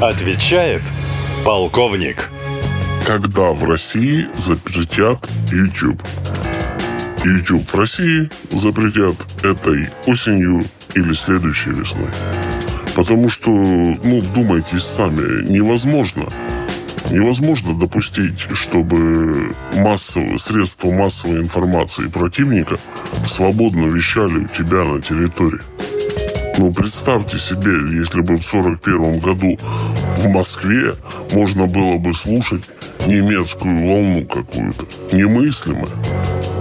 Отвечает полковник. Когда в России запретят YouTube? YouTube в России запретят этой осенью или следующей весной. Потому что, ну, думайте сами, невозможно – Невозможно допустить, чтобы массовые, средства массовой информации противника свободно вещали у тебя на территории. Ну, представьте себе, если бы в 1941 году в Москве можно было бы слушать немецкую волну какую-то, немыслимое.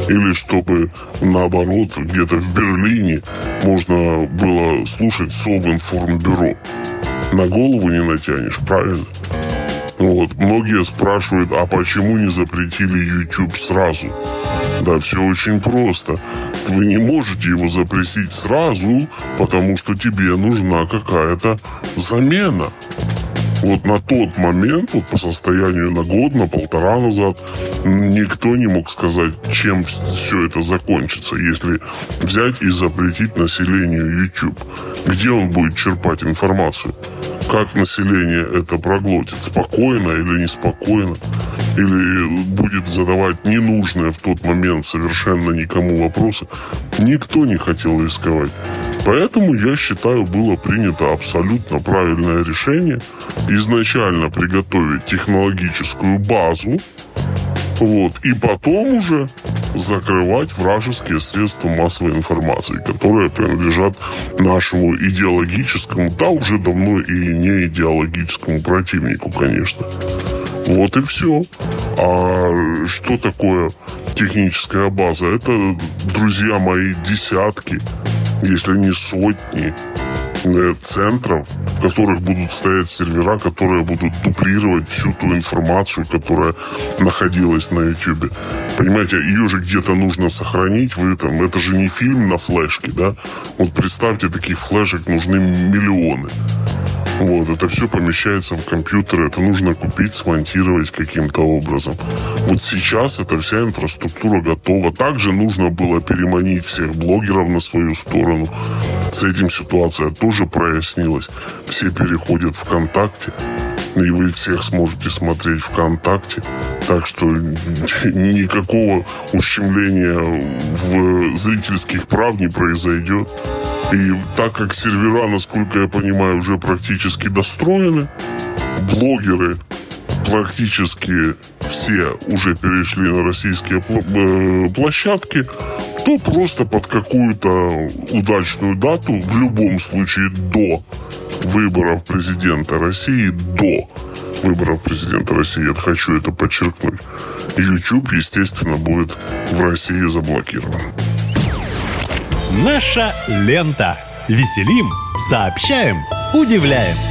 Или чтобы, наоборот, где-то в Берлине можно было слушать Совинформбюро. На голову не натянешь, правильно? Вот. Многие спрашивают, а почему не запретили YouTube сразу? Да, все очень просто. Вы не можете его запретить сразу, потому что тебе нужна какая-то замена. Вот на тот момент, вот по состоянию на год, на полтора назад, никто не мог сказать, чем все это закончится, если взять и запретить населению YouTube. Где он будет черпать информацию? как население это проглотит, спокойно или неспокойно, или будет задавать ненужные в тот момент совершенно никому вопросы, никто не хотел рисковать. Поэтому, я считаю, было принято абсолютно правильное решение изначально приготовить технологическую базу, вот, и потом уже закрывать вражеские средства массовой информации, которые принадлежат нашему идеологическому, да, уже давно и не идеологическому противнику, конечно. Вот и все. А что такое техническая база? Это, друзья мои, десятки, если не сотни Э, центров, в которых будут стоять сервера, которые будут дублировать всю ту информацию, которая находилась на YouTube. Понимаете, ее же где-то нужно сохранить, вы там, это же не фильм на флешке, да? Вот представьте, таких флешек нужны миллионы. Вот, это все помещается в компьютер, это нужно купить, смонтировать каким-то образом. Вот сейчас эта вся инфраструктура готова. Также нужно было переманить всех блогеров на свою сторону. С этим ситуация тоже прояснилась. Все переходят в ВКонтакте и вы всех сможете смотреть ВКонтакте. Так что никакого ущемления в зрительских прав не произойдет. И так как сервера, насколько я понимаю, уже практически достроены, блогеры практически все уже перешли на российские э, площадки, то просто под какую-то удачную дату, в любом случае до выборов президента России, до выборов президента России, я хочу это подчеркнуть, YouTube, естественно, будет в России заблокирован. Наша лента. Веселим, сообщаем, удивляем.